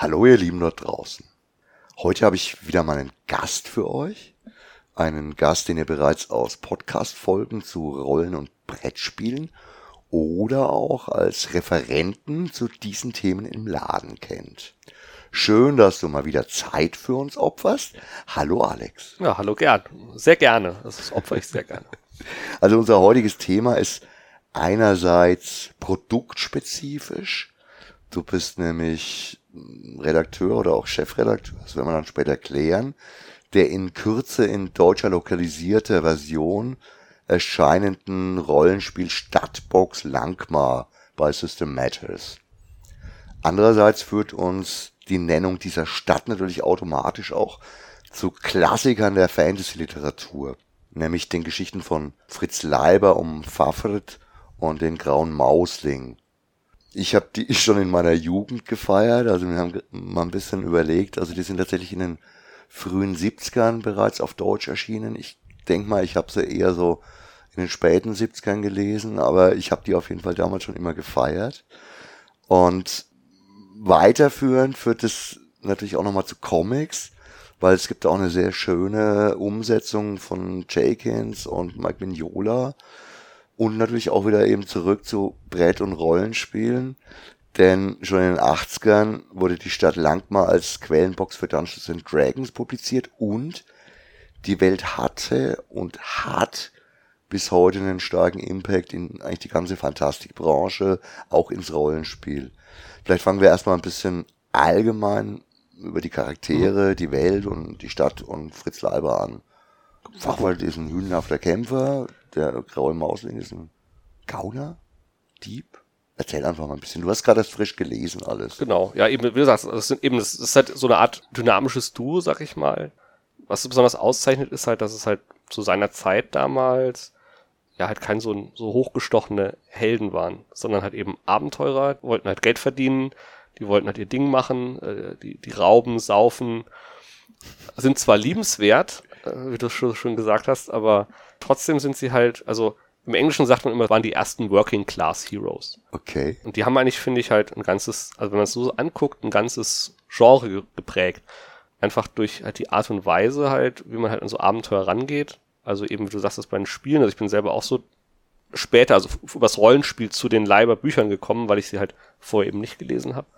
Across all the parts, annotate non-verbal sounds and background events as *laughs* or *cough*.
Hallo ihr Lieben dort draußen. Heute habe ich wieder mal einen Gast für euch. Einen Gast, den ihr bereits aus Podcast-Folgen zu Rollen- und Brettspielen oder auch als Referenten zu diesen Themen im Laden kennt. Schön, dass du mal wieder Zeit für uns opferst. Hallo Alex. Ja, hallo gern. Sehr gerne. Das opfer ich sehr gerne. *laughs* Also unser heutiges Thema ist einerseits produktspezifisch. Du bist nämlich Redakteur oder auch Chefredakteur, das werden wir dann später klären, der in Kürze in deutscher lokalisierter Version erscheinenden Rollenspiel Stadtbox Langmar bei System Matters. Andererseits führt uns die Nennung dieser Stadt natürlich automatisch auch zu Klassikern der Fantasy-Literatur, nämlich den Geschichten von Fritz Leiber um Fafrit und den Grauen Mausling. Ich habe die *laughs* schon in meiner Jugend gefeiert, also wir haben mal ein bisschen überlegt, also die sind tatsächlich in den frühen 70ern bereits auf Deutsch erschienen. Ich denk mal, ich habe sie eher so in den späten 70ern gelesen, aber ich habe die auf jeden Fall damals schon immer gefeiert. Und weiterführend führt es natürlich auch nochmal zu Comics, weil es gibt auch eine sehr schöne Umsetzung von Jenkins und Mike Mignola und natürlich auch wieder eben zurück zu Brett- und Rollenspielen. Denn schon in den 80ern wurde die Stadt Langmar als Quellenbox für Dungeons and Dragons publiziert und die Welt hatte und hat bis heute einen starken Impact in eigentlich die ganze Fantastikbranche, auch ins Rollenspiel. Vielleicht fangen wir erstmal ein bisschen allgemein über die Charaktere, mhm. die Welt und die Stadt und Fritz Leiber an. Fachwald ist ein hühnenhafter Kämpfer, der graue Mausling ist ein Gauner, Dieb. Erzähl einfach mal ein bisschen. Du hast gerade das frisch gelesen alles. Genau, ja, eben, wie du sagst, das, sind eben, das ist halt so eine Art dynamisches Duo, sag ich mal. Was besonders auszeichnet, ist halt, dass es halt zu seiner Zeit damals ja halt kein so, so hochgestochene Helden waren, sondern halt eben Abenteurer, wollten halt Geld verdienen, die wollten halt ihr Ding machen, äh, die, die rauben, saufen, sind zwar liebenswert, wie du schon, schon gesagt hast, aber trotzdem sind sie halt, also im Englischen sagt man immer, waren die ersten Working Class Heroes. Okay. Und die haben eigentlich, finde ich, halt ein ganzes, also wenn man es so anguckt, ein ganzes Genre geprägt. Einfach durch halt die Art und Weise halt, wie man halt an so Abenteuer rangeht also eben, wie du sagst, das bei den Spielen. Also ich bin selber auch so später, also übers Rollenspiel zu den Leiber Büchern gekommen, weil ich sie halt vorher eben nicht gelesen habe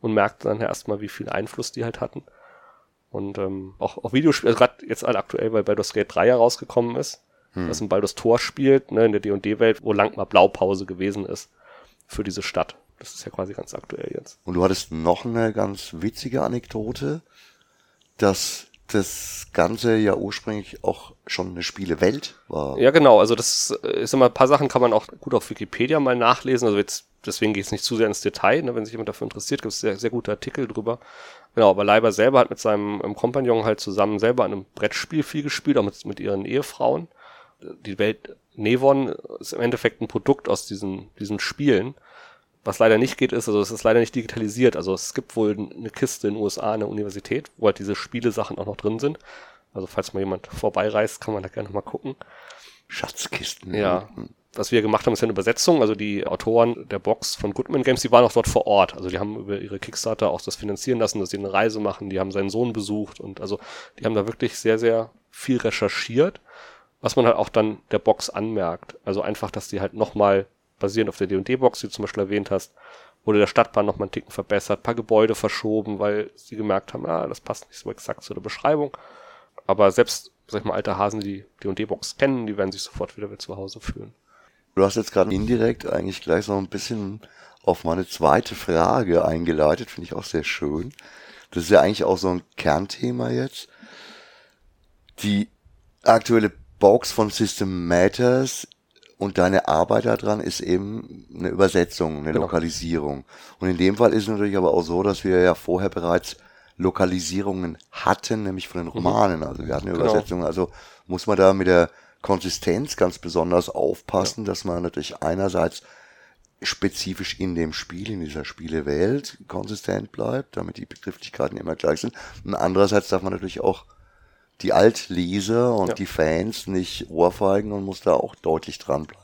und merkte dann erstmal, wie viel Einfluss die halt hatten. Und ähm, auch, auch Videospiele, also gerade jetzt alle aktuell, weil Baldur's Gate 3 ja rausgekommen ist, hm. das in Baldur's Tor spielt, ne, in der D&D-Welt, wo lang mal Blaupause gewesen ist für diese Stadt. Das ist ja quasi ganz aktuell jetzt. Und du hattest noch eine ganz witzige Anekdote, dass das Ganze ja ursprünglich auch schon eine Spielewelt war. Ja, genau. Also das ist immer ein paar Sachen kann man auch gut auf Wikipedia mal nachlesen. Also jetzt deswegen gehe ich nicht zu sehr ins Detail. Ne? Wenn sich jemand dafür interessiert, gibt es sehr, sehr gute Artikel drüber. Genau, aber Leiber selber hat mit seinem Kompagnon halt zusammen selber an einem Brettspiel viel gespielt, auch mit, mit ihren Ehefrauen. Die Welt Nevon ist im Endeffekt ein Produkt aus diesen, diesen Spielen. Was leider nicht geht, ist, also es ist leider nicht digitalisiert. Also es gibt wohl eine Kiste in den USA an der Universität, wo halt diese Spielesachen auch noch drin sind. Also falls mal jemand vorbeireist, kann man da gerne mal gucken. Schatzkisten. Ja. Was wir gemacht haben, ist eine Übersetzung. Also die Autoren der Box von Goodman Games, die waren auch dort vor Ort. Also die haben über ihre Kickstarter auch das finanzieren lassen, dass sie eine Reise machen. Die haben seinen Sohn besucht und also die haben da wirklich sehr, sehr viel recherchiert, was man halt auch dann der Box anmerkt. Also einfach, dass die halt nochmal basierend auf der D&D-Box, die du zum Beispiel erwähnt hast, wurde der Stadtplan noch mal einen Ticken verbessert, paar Gebäude verschoben, weil sie gemerkt haben, ah, das passt nicht so exakt zu der Beschreibung. Aber selbst, sag ich mal, alte Hasen, die D&D-Box kennen, die werden sich sofort wieder zu Hause fühlen. Du hast jetzt gerade indirekt eigentlich gleich so ein bisschen auf meine zweite Frage eingeleitet, finde ich auch sehr schön. Das ist ja eigentlich auch so ein Kernthema jetzt. Die aktuelle Box von System Matters und deine Arbeit daran ist eben eine Übersetzung, eine genau. Lokalisierung. Und in dem Fall ist es natürlich aber auch so, dass wir ja vorher bereits Lokalisierungen hatten, nämlich von den mhm. Romanen. Also wir hatten eine genau. Übersetzung. Also muss man da mit der Konsistenz ganz besonders aufpassen, ja. dass man natürlich einerseits spezifisch in dem Spiel, in dieser Spielewelt konsistent bleibt, damit die Begrifflichkeiten immer gleich sind. Und andererseits darf man natürlich auch die Altleser und ja. die Fans nicht ohrfeigen und muss da auch deutlich dranbleiben.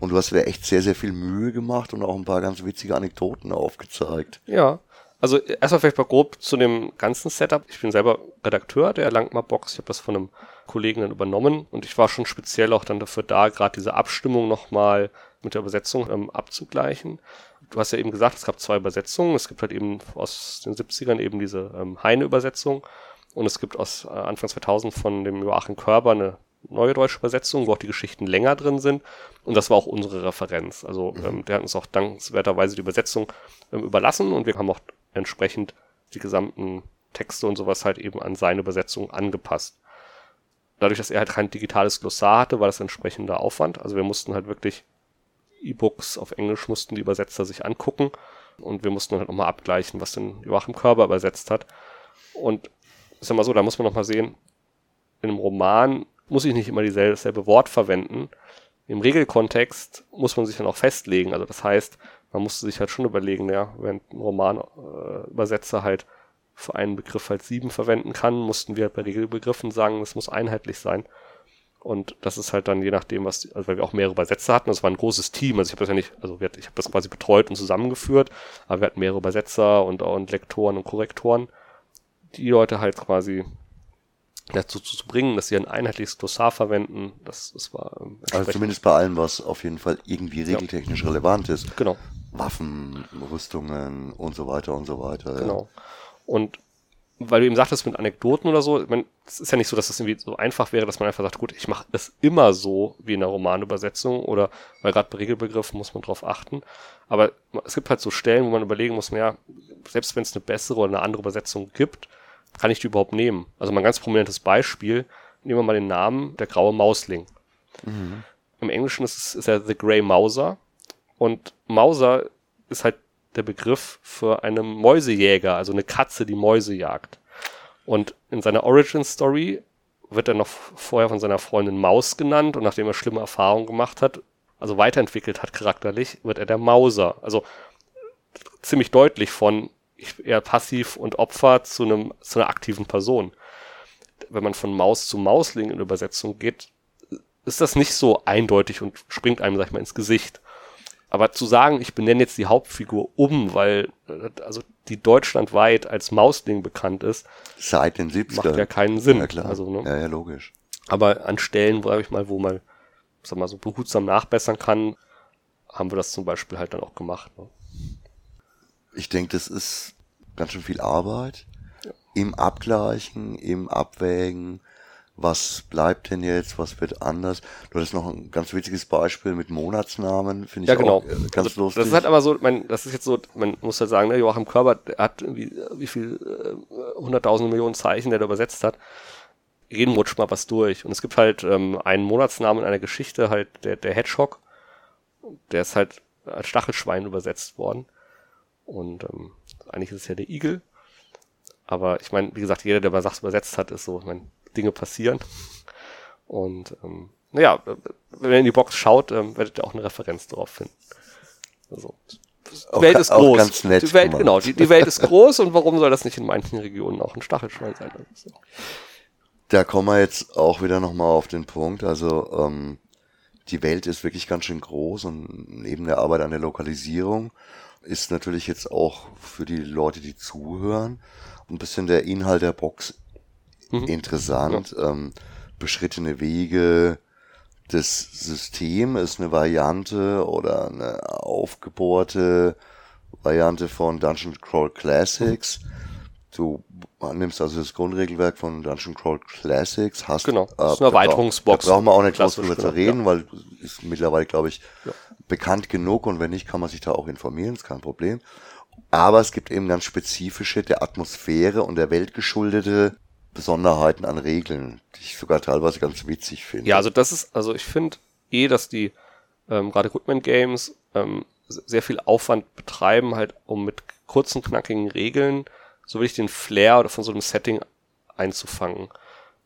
Und du hast dir echt sehr, sehr viel Mühe gemacht und auch ein paar ganz witzige Anekdoten aufgezeigt. Ja, Also erstmal vielleicht mal grob zu dem ganzen Setup. Ich bin selber Redakteur der Langmar Box. Ich habe das von einem Kollegen dann übernommen und ich war schon speziell auch dann dafür da, gerade diese Abstimmung nochmal mit der Übersetzung ähm, abzugleichen. Du hast ja eben gesagt, es gab zwei Übersetzungen. Es gibt halt eben aus den 70ern eben diese ähm, Heine-Übersetzung und es gibt aus äh, Anfang 2000 von dem Joachim Körber eine neue deutsche Übersetzung, wo auch die Geschichten länger drin sind. Und das war auch unsere Referenz. Also mhm. ähm, der hat uns auch dankenswerterweise die Übersetzung ähm, überlassen und wir haben auch entsprechend die gesamten Texte und sowas halt eben an seine Übersetzung angepasst. Dadurch, dass er halt kein digitales Glossar hatte, war das entsprechender Aufwand. Also wir mussten halt wirklich E-Books auf Englisch mussten die Übersetzer sich angucken und wir mussten halt nochmal abgleichen, was denn Joachim Körber übersetzt hat. Und ist ja mal so, da muss man nochmal sehen, in einem Roman muss ich nicht immer dieselbe, dasselbe Wort verwenden. Im Regelkontext muss man sich dann auch festlegen. Also das heißt, man musste sich halt schon überlegen, ja, wenn ein Romanübersetzer äh, halt für einen Begriff halt sieben verwenden kann, mussten wir halt bei Regelbegriffen sagen, es muss einheitlich sein. Und das ist halt dann je nachdem, was, also weil wir auch mehrere Übersetzer hatten, das war ein großes Team, also ich habe das ja nicht, also ich habe das quasi betreut und zusammengeführt, aber wir hatten mehrere Übersetzer und, und Lektoren und Korrektoren, die Leute halt quasi dazu zu bringen, dass sie ein einheitliches Glossar verwenden. Das, das war ähm, also zumindest bei allem, was auf jeden Fall irgendwie regeltechnisch ja. relevant ist. Genau. Waffen, Rüstungen und so weiter und so weiter. Genau. Ja. Und weil du eben sagtest mit Anekdoten oder so, ich meine, es ist ja nicht so, dass das irgendwie so einfach wäre, dass man einfach sagt, gut, ich mache das immer so wie in der Romanübersetzung oder weil gerade bei Regelbegriffen muss man drauf achten. Aber es gibt halt so Stellen, wo man überlegen muss, ja, selbst wenn es eine bessere oder eine andere Übersetzung gibt, kann ich die überhaupt nehmen? Also mal ein ganz prominentes Beispiel, nehmen wir mal den Namen der graue Mausling. Mhm. Im Englischen ist es ist er The Grey Mauser und Mauser ist halt der Begriff für einen Mäusejäger, also eine Katze, die Mäuse jagt. Und in seiner Origin Story wird er noch vorher von seiner Freundin Maus genannt und nachdem er schlimme Erfahrungen gemacht hat, also weiterentwickelt hat charakterlich, wird er der Mauser. Also ziemlich deutlich von eher passiv und Opfer zu einem zu einer aktiven Person. Wenn man von Maus zu Mausling in Übersetzung geht, ist das nicht so eindeutig und springt einem, sag ich mal, ins Gesicht. Aber zu sagen, ich benenne jetzt die Hauptfigur um, weil also die deutschlandweit als Mausling bekannt ist, seit den 70 macht ja keinen Sinn. Ja, klar. Also, ne? ja, ja, logisch. Aber an Stellen, wo ich mal, wo man, sag mal, so behutsam nachbessern kann, haben wir das zum Beispiel halt dann auch gemacht. Ne? Ich denke, das ist ganz schön viel Arbeit ja. im Abgleichen, im Abwägen, was bleibt denn jetzt, was wird anders. Du hattest noch ein ganz witziges Beispiel mit Monatsnamen, finde ich ja, genau. auch äh, ganz also, lustig. Das ist halt aber so, man, das ist jetzt so, man muss halt sagen, ne, Joachim Körber hat wie, wie viel, äh, hunderttausende Millionen Zeichen, der da übersetzt hat. Jeden rutscht mal was durch. Und es gibt halt ähm, einen Monatsnamen in einer Geschichte, halt der, der Hedgehog. Der ist halt als Stachelschwein übersetzt worden. Und ähm, eigentlich ist es ja der Igel. Aber ich meine, wie gesagt, jeder, der mal Sachs übersetzt hat, ist so, ich meine, Dinge passieren. Und ähm, naja, wenn ihr in die Box schaut, ähm, werdet ihr auch eine Referenz darauf finden. Also, die auch, Welt ist groß. Ganz nett die Welt, genau, die, die Welt ist *laughs* groß und warum soll das nicht in manchen Regionen auch ein Stachelschwein sein? Also, da kommen wir jetzt auch wieder nochmal auf den Punkt. Also ähm, die Welt ist wirklich ganz schön groß und neben der Arbeit an der Lokalisierung ist natürlich jetzt auch für die Leute, die zuhören, ein bisschen der Inhalt der Box mhm. interessant. Ja. Ähm, beschrittene Wege, das System ist eine Variante oder eine aufgebohrte Variante von Dungeon Crawl Classics. Du nimmst also das Grundregelwerk von Dungeon Crawl Classics, hast genau, das ist eine Erweiterungsbox. Da brauchen wir auch nicht groß drüber zu reden, ja. weil ist mittlerweile, glaube ich, ja. bekannt genug und wenn nicht, kann man sich da auch informieren, ist kein Problem. Aber es gibt eben ganz spezifische der Atmosphäre und der Welt geschuldete Besonderheiten an Regeln, die ich sogar teilweise ganz witzig finde. Ja, also das ist, also ich finde eh, dass die ähm, gerade Goodman Games ähm, sehr viel Aufwand betreiben, halt um mit kurzen, knackigen Regeln so wirklich den Flair von so einem Setting einzufangen.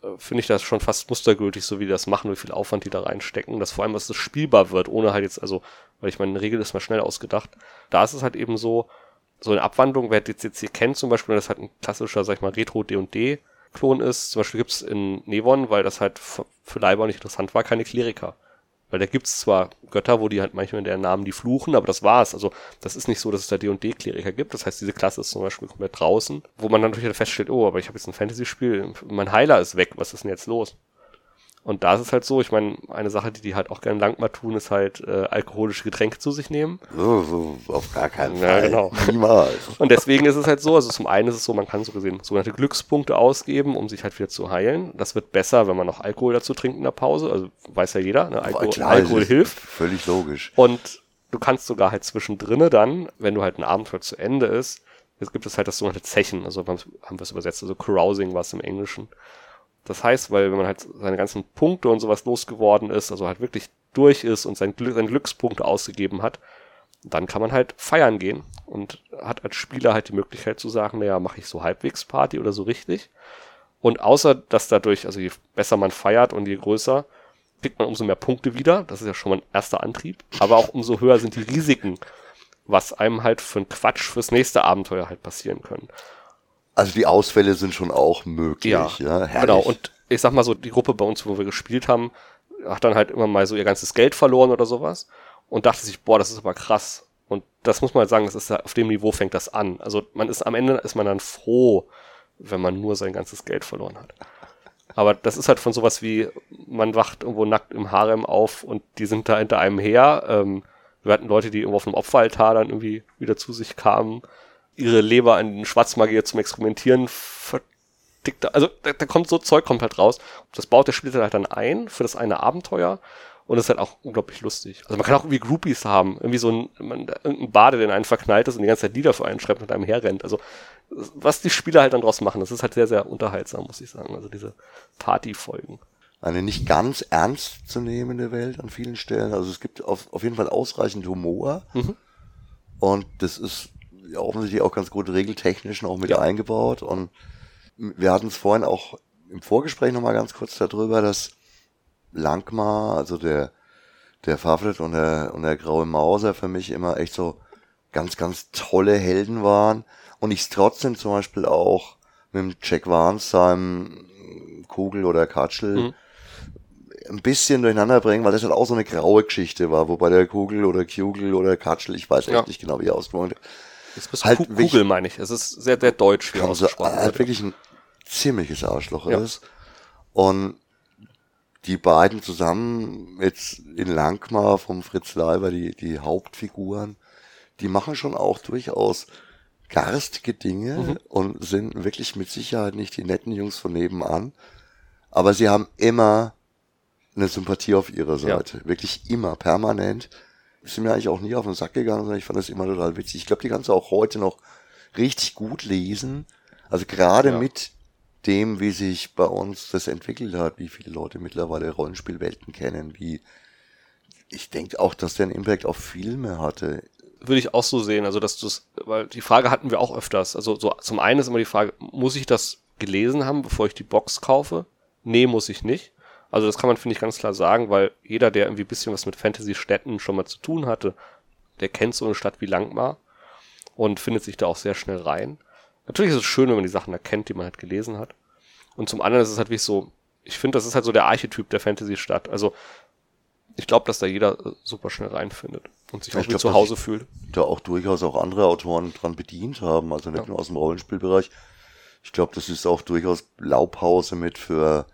Äh, finde ich das schon fast mustergültig, so wie die das machen, wie viel Aufwand die da reinstecken, dass vor allem, dass das spielbar wird, ohne halt jetzt, also, weil ich meine, eine Regel ist mal schnell ausgedacht. Da ist es halt eben so, so eine Abwandlung, wer jetzt hier kennt zum Beispiel, das halt ein klassischer, sag ich mal, Retro D&D Klon ist. Zum Beispiel gibt's in Nevon, weil das halt für Leiber nicht interessant war, keine Kleriker. Weil da gibt's zwar Götter, wo die halt manchmal in deren Namen die fluchen, aber das war's. Also das ist nicht so, dass es da D&D-Kleriker gibt. Das heißt, diese Klasse ist zum Beispiel komplett draußen, wo man dann natürlich feststellt, oh, aber ich habe jetzt ein Fantasy-Spiel, mein Heiler ist weg, was ist denn jetzt los? Und da ist es halt so, ich meine, eine Sache, die die halt auch gerne lang mal tun, ist halt äh, alkoholische Getränke zu sich nehmen. So, so, auf gar keinen Ja, Fall. genau. Niemals. Und deswegen ist es halt so, also zum einen ist es so, man kann so gesehen sogenannte Glückspunkte ausgeben, um sich halt wieder zu heilen. Das wird besser, wenn man noch Alkohol dazu trinkt in der Pause. Also weiß ja jeder, ne? Alkohol, Klar, Alkohol hilft. Völlig logisch. Und du kannst sogar halt zwischendrinne dann, wenn du halt ein Abenteuer zu Ende ist, jetzt gibt es halt das sogenannte Zechen, also haben wir es übersetzt, also Carousing war es im Englischen. Das heißt, weil wenn man halt seine ganzen Punkte und sowas losgeworden ist, also halt wirklich durch ist und sein Glück, seine Glückspunkte ausgegeben hat, dann kann man halt feiern gehen und hat als Spieler halt die Möglichkeit zu sagen, naja, mache ich so halbwegs Party oder so richtig. Und außer, dass dadurch, also je besser man feiert und je größer, kriegt man umso mehr Punkte wieder. Das ist ja schon mal ein erster Antrieb. Aber auch umso höher sind die Risiken, was einem halt für einen Quatsch fürs nächste Abenteuer halt passieren können. Also die Ausfälle sind schon auch möglich. Ja, Herrlich. genau. Und ich sag mal so, die Gruppe bei uns, wo wir gespielt haben, hat dann halt immer mal so ihr ganzes Geld verloren oder sowas und dachte sich, boah, das ist aber krass. Und das muss man halt sagen, das ist auf dem Niveau fängt das an. Also man ist am Ende ist man dann froh, wenn man nur sein ganzes Geld verloren hat. Aber das ist halt von sowas wie, man wacht irgendwo nackt im Harem auf und die sind da hinter einem her. Ähm, wir hatten Leute, die irgendwo auf einem Opferaltar dann irgendwie wieder zu sich kamen ihre Leber an den Schwarzmagier zum Experimentieren verdickt. Also da, da kommt so Zeug kommt halt raus. Das baut der Spieler halt dann ein für das eine Abenteuer. Und das ist halt auch unglaublich lustig. Also man kann auch irgendwie Groupies haben. Irgendwie so ein, man, irgendein Bade, der in einen verknallt ist und die ganze Zeit Lieder für einen schreibt und einem herrennt. Also was die Spieler halt dann draus machen, das ist halt sehr, sehr unterhaltsam, muss ich sagen. Also diese Partyfolgen. Eine nicht ganz ernst zu nehmende Welt an vielen Stellen. Also es gibt auf, auf jeden Fall ausreichend Humor. Mhm. Und das ist offensichtlich auch ganz gut regeltechnisch noch mit Ja. eingebaut. Und wir hatten es vorhin auch im Vorgespräch nochmal ganz kurz darüber, dass Langmar, also der, der Faflet und der, und der Graue Mauser für mich immer echt so ganz, ganz tolle Helden waren. Und ich es trotzdem zum Beispiel auch mit dem Jack Vance, seinem Kugel oder Katschel, Mhm. ein bisschen durcheinander bringen, weil das halt auch so eine graue Geschichte war, wobei der Kugel oder Kugel oder Katschel, ich weiß echt Ja. nicht genau, wie er ausgesprochen wird, Das bist Halt Ku- wirklich- Kugel, meine ich. Es ist sehr, sehr deutsch, wie also ausgesprochen halt wird. wirklich ein ziemliches Arschloch Ja. ist. Und die beiden zusammen jetzt in Langmar vom Fritz Leiber, die, die Hauptfiguren, die machen schon auch durchaus garstige Dinge Mhm. und sind wirklich mit Sicherheit nicht die netten Jungs von nebenan. Aber sie haben immer eine Sympathie auf ihrer Ja. Seite. Wirklich immer, permanent. Ist mir eigentlich auch nie auf den Sack gegangen, sondern ich fand das immer total witzig. Ich glaube, die kannst du auch heute noch richtig gut lesen. Also gerade Ja. mit dem, wie sich bei uns das entwickelt hat, wie viele Leute mittlerweile Rollenspielwelten kennen, wie ich denke auch, dass der einen Impact auf Filme hatte. würde ich auch so sehen, also dass du es, weil die Frage hatten wir auch öfters. Also so zum einen ist immer die Frage, muss ich das gelesen haben, bevor ich die Box kaufe? Nee, muss ich nicht. Also das kann man, finde ich, ganz klar sagen, weil jeder, der irgendwie ein bisschen was mit Fantasy-Städten schon mal zu tun hatte, der kennt so eine Stadt wie Langmar und findet sich da auch sehr schnell rein. Natürlich ist es schön, wenn man die Sachen erkennt, die man halt gelesen hat. Und zum anderen ist es halt wirklich so, ich finde, das ist halt so der Archetyp der Fantasy-Stadt. Also ich glaube, dass da jeder äh, super schnell reinfindet und sich auch glaub, zu Hause fühlt. Da auch durchaus auch andere Autoren dran bedient haben, also nicht Ja. nur aus dem Rollenspielbereich. Ich glaube, das ist auch durchaus Laubhause mit für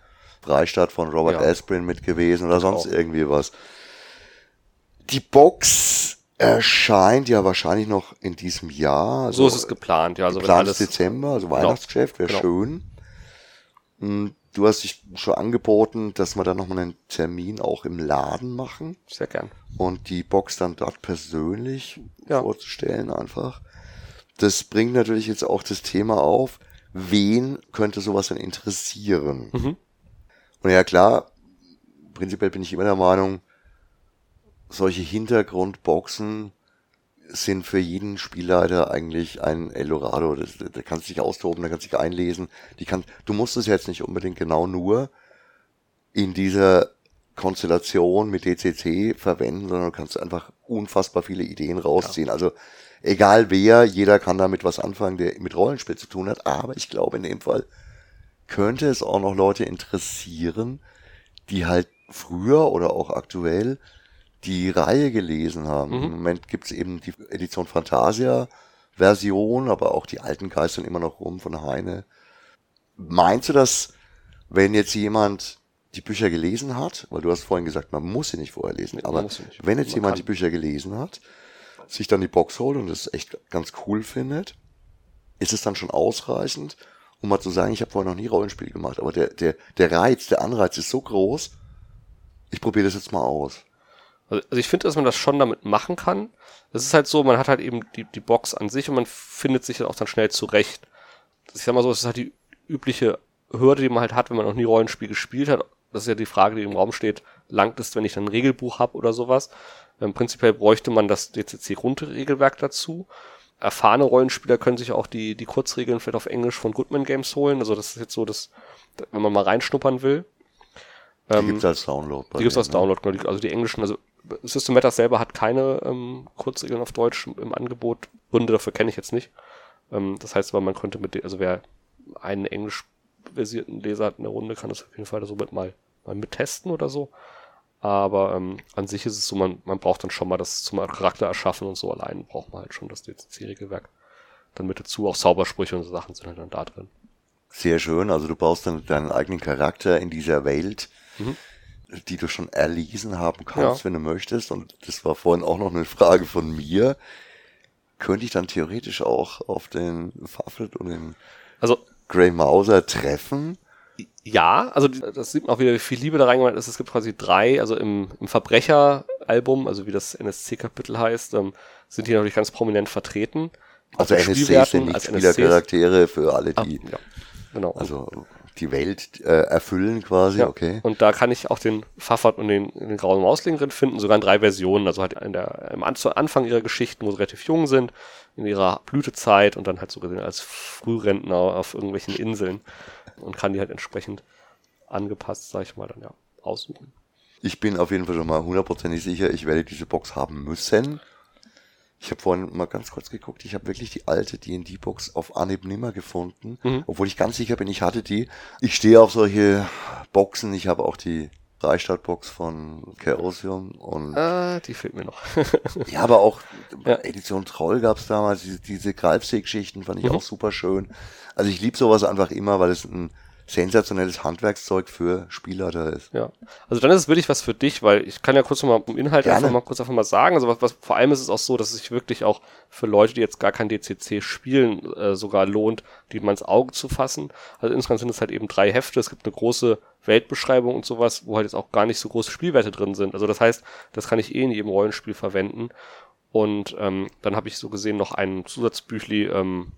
Freistadt von Robert Ja. Asprin mit gewesen oder sonst auch. irgendwie was. Die Box erscheint ja wahrscheinlich noch in diesem Jahr. Also So ist es geplant, ja. Also Geplant ist Dezember, also Weihnachtsgeschäft, wäre Genau. schön. Hm, Du hast dich schon angeboten, dass wir dann nochmal einen Termin auch im Laden machen sehr gern. und die Box dann dort persönlich Ja. vorzustellen einfach. Das bringt natürlich jetzt auch das Thema auf, wen könnte sowas denn interessieren? Mhm. Und ja klar, prinzipiell bin ich immer der Meinung, solche Hintergrundboxen sind für jeden Spielleiter eigentlich ein Eldorado. Das, da kannst du dich austoben, da kannst du dich einlesen. Die kann, du musst es jetzt nicht unbedingt genau nur in dieser Konstellation mit DCC verwenden, sondern du kannst einfach unfassbar viele Ideen rausziehen. Also egal wer, jeder kann damit was anfangen, der mit Rollenspiel zu tun hat. Aber ich glaube, in dem Fall könnte es auch noch Leute interessieren, die halt früher oder auch aktuell die Reihe gelesen haben. Mhm. Im Moment gibt's eben die Edition Fantasia Version, aber auch die alten geistern immer noch rum von Heine. Meinst du, dass wenn jetzt jemand die Bücher gelesen hat, weil du hast vorhin gesagt, man muss sie nicht vorher lesen, Nee, aber nicht. wenn jetzt Man jemand kann. die Bücher gelesen hat, sich dann die Box holt und das echt ganz cool findet, ist es dann schon ausreichend, um mal zu sagen, ich habe vorher noch nie Rollenspiel gemacht, aber der, der, der Reiz, der Anreiz ist so groß, ich probiere das jetzt mal aus. Also, also ich finde, dass man das schon damit machen kann. Es ist halt so, man hat halt eben die, die Box an sich und man findet sich dann auch dann schnell zurecht. Ich sag mal so, es ist halt die übliche Hürde, die man halt hat, wenn man noch nie Rollenspiel gespielt hat. Das ist ja die Frage, die im Raum steht, langt es, wenn ich dann ein Regelbuch habe oder sowas? Ähm, prinzipiell bräuchte man das DCC-Grundregelwerk dazu. Erfahrene Rollenspieler können sich auch die, die Kurzregeln vielleicht auf Englisch von Goodman Games holen. Also das ist jetzt so, dass, wenn man mal reinschnuppern will. Die gibt's als Download. bei Die gibt's als ne? Download, genau. Also die englischen, also System Matters selber hat keine ähm, Kurzregeln auf Deutsch im Angebot. Gründe dafür kenne ich jetzt nicht. Ähm, das heißt aber, man könnte mit, den- also wer einen englisch versierten Leser hat in der Runde, kann das auf jeden Fall somit mal, mal mittesten oder so. Aber ähm, an sich ist es so, man, man braucht dann schon mal das zum Charakter erschaffen und so allein braucht man halt schon das DCC-Regelwerk. Dann mit dazu auch Zaubersprüche und so Sachen sind halt dann da drin. Sehr schön. Also du baust dann deinen eigenen Charakter in dieser Welt, die du schon erlesen haben kannst, Ja. wenn du möchtest. Und das war vorhin auch noch eine Frage von mir. Könnte ich dann theoretisch auch auf den Faflet und den Also Grey Mauser treffen? Ja, also das sieht man auch wieder, wie viel Liebe da reingemacht ist. Es gibt quasi drei, also im, im Verbrecher-Album, also wie das NSC-Kapitel heißt, ähm, sind die natürlich ganz prominent vertreten. Also Spielwerten sind nicht als Spielercharaktere für alle, Ah, die ja, genau. also die Welt äh, erfüllen quasi, ja. okay. Und da kann ich auch den Pfaffert und den, den grauen Mausling drin finden, sogar in drei Versionen. Also halt in der, im An Anfang ihrer Geschichten, wo sie relativ jung sind, in ihrer Blütezeit und dann halt so gesehen als Frührentner auf irgendwelchen Inseln und kann die halt entsprechend angepasst, sag ich mal, dann ja aussuchen. Ich bin auf jeden Fall schon mal hundertprozentig sicher, ich werde diese Box haben müssen. Ich habe vorhin mal ganz kurz geguckt, ich habe wirklich die alte D&D-Box auf Anhieb nimmer gefunden, Mhm. obwohl ich ganz sicher bin, ich hatte die. Ich stehe auf solche Boxen, ich habe auch die Freistadt-Box von Chaosium und Ah, die fehlt mir noch. *laughs* ja, aber auch Ja. Edition Troll gab's damals, diese, diese Greifsee-Geschichten fand ich Mhm. auch super schön. Also ich liebe sowas einfach immer, weil es ein sensationelles Handwerkszeug für Spieler da ist. Ja, also dann ist es wirklich was für dich, weil ich kann ja kurz nochmal im Inhalt Gerne. einfach mal kurz einfach mal sagen. Also was, was vor allem ist es auch so, dass es sich wirklich auch für Leute, die jetzt gar kein DCC spielen, äh, sogar lohnt, die mal ins Auge zu fassen. Also insgesamt sind es halt eben drei Hefte. Es gibt eine große Weltbeschreibung und sowas, wo halt jetzt auch gar nicht so große Spielwerte drin sind. Also das heißt, das kann ich eh in jedem Rollenspiel verwenden. Und ähm, dann habe ich so gesehen noch ein Zusatzbüchli, ähm,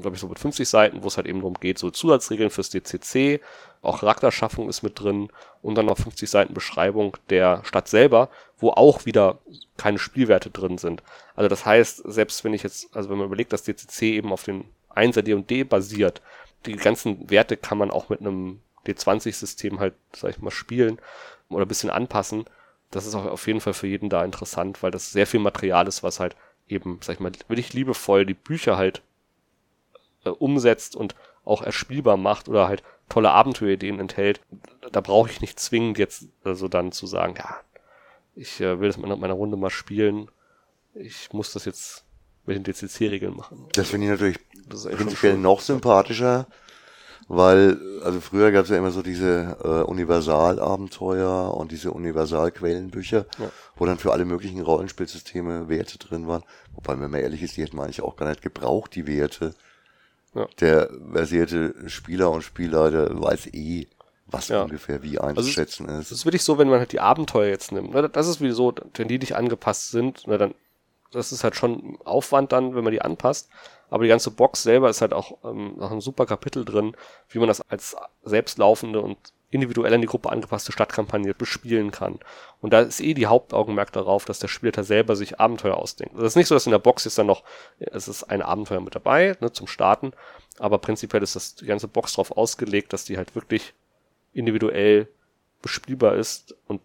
glaube ich, so mit 50 Seiten, wo es halt eben darum geht, so Zusatzregeln fürs DCC, auch Charakterschaffung ist mit drin und dann noch 50 Seiten Beschreibung der Stadt selber, wo auch wieder keine Spielwerte drin sind. Also das heißt, selbst wenn ich jetzt, also wenn man überlegt, dass DCC eben auf den 1er D&D basiert, die ganzen Werte kann man auch mit einem D20-System halt, sag ich mal, spielen oder ein bisschen anpassen. Das ist auch auf jeden Fall für jeden da interessant, weil das sehr viel Material ist, was halt eben, sag ich mal, wirklich liebevoll die Bücher halt äh, umsetzt und auch erspielbar macht oder halt tolle Abenteuerideen enthält, da brauche ich nicht zwingend jetzt also dann zu sagen, ja, ich äh, will das mit meiner Runde mal spielen, ich muss das jetzt mit den DCC-Regeln machen. Das finde ich natürlich prinzipiell noch sympathischer, weil, also früher gab es ja immer so diese äh, Universalabenteuer und diese Universalquellenbücher, Ja. wo dann für alle möglichen Rollenspielsysteme Werte drin waren. Wobei, wenn man ehrlich ist, die hätten wir eigentlich auch gar nicht gebraucht, die Werte. Ja. Der versierte Spieler und Spielleiter weiß eh, was Ja. ungefähr wie einzuschätzen Es ist. ist wirklich so, wenn man halt die Abenteuer jetzt nimmt. Ne, das ist wie so, wenn die nicht angepasst sind, dann das ist halt schon Aufwand dann, wenn man die anpasst. Aber die ganze Box selber ist halt auch ähm, noch ein super Kapitel drin, wie man das als selbstlaufende und individuell an die Gruppe angepasste Stadtkampagne bespielen kann. Und da ist eh die Hauptaugenmerk darauf, dass der Spieler selber sich Abenteuer ausdenkt. Es ist nicht so, dass in der Box jetzt dann noch, es ist ein Abenteuer mit dabei, ne, zum Starten, aber prinzipiell ist das die ganze Box darauf ausgelegt, dass die halt wirklich individuell bespielbar ist und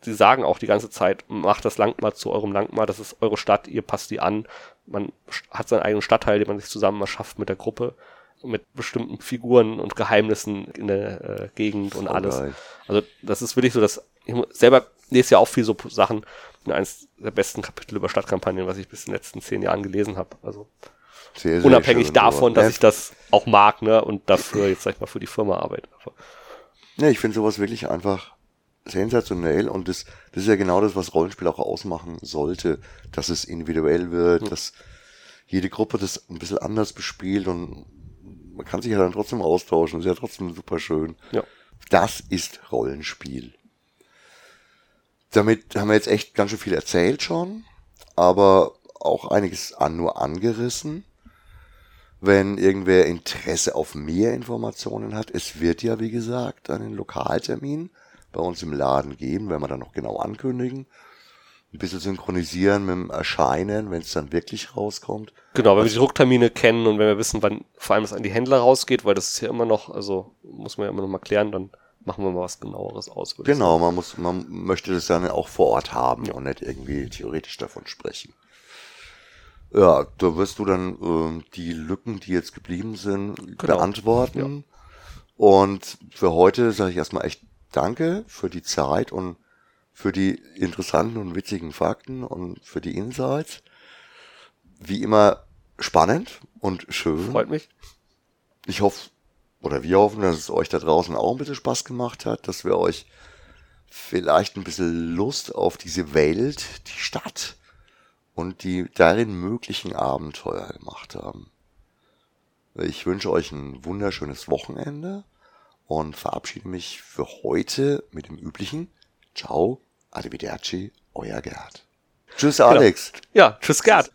sie sagen auch die ganze Zeit, macht das Langmar zu eurem Langmar, das ist eure Stadt, ihr passt die an. Man hat seinen eigenen Stadtteil, den man sich zusammen erschafft mit der Gruppe. Mit bestimmten Figuren und Geheimnissen in der äh, Gegend und Voll alles. geil. Also das ist wirklich so, dass ich selber lese ja auch viel so Sachen. Eines der besten Kapitel über Stadtkampagnen, was ich bis in den letzten zehn Jahren gelesen habe. Also Sehr, sehr unabhängig davon, sowas. dass ich das auch mag, ne, und dafür jetzt sag ich mal für die Firma arbeite. Ja, ich finde sowas wirklich einfach sensationell und das, das ist ja genau das, was Rollenspiel auch ausmachen sollte, dass es individuell wird, dass jede Gruppe das ein bisschen anders bespielt und man kann sich ja dann trotzdem austauschen, ist ja trotzdem super schön. ja. Das ist Rollenspiel. Damit haben wir jetzt echt ganz schön viel erzählt schon, aber auch einiges an nur angerissen. Wenn irgendwer Interesse auf mehr Informationen hat, es wird ja, wie gesagt, einen Lokaltermin bei uns im Laden geben, werden wir dann noch genau ankündigen. Ein bisschen synchronisieren mit dem Erscheinen, wenn es dann wirklich rauskommt. Genau, wenn wir die Drucktermine kennen und wenn wir wissen, wann vor allem es an die Händler rausgeht, weil das ist ja immer noch, also muss man ja immer noch mal klären, dann machen wir mal was genaueres aus. Genau, man muss, man möchte das dann auch vor Ort haben und nicht irgendwie theoretisch davon sprechen. Ja, da wirst du dann ähm, die Lücken, die jetzt geblieben sind, Genau. beantworten. Und für heute sage ich erstmal echt Danke für die Zeit und für die interessanten und witzigen Fakten und für die Insights. Wie immer spannend und schön. Freut mich. Ich hoffe, oder wir hoffen, dass es euch da draußen auch ein bisschen Spaß gemacht hat, dass wir euch vielleicht ein bisschen Lust auf diese Welt, die Stadt und die darin möglichen Abenteuer gemacht haben. Ich wünsche euch ein wunderschönes Wochenende und verabschiede mich für heute mit dem üblichen Ciao, arrivederci, euer Gerd. Tschüss, Alex. Ja, tschüss Gerd.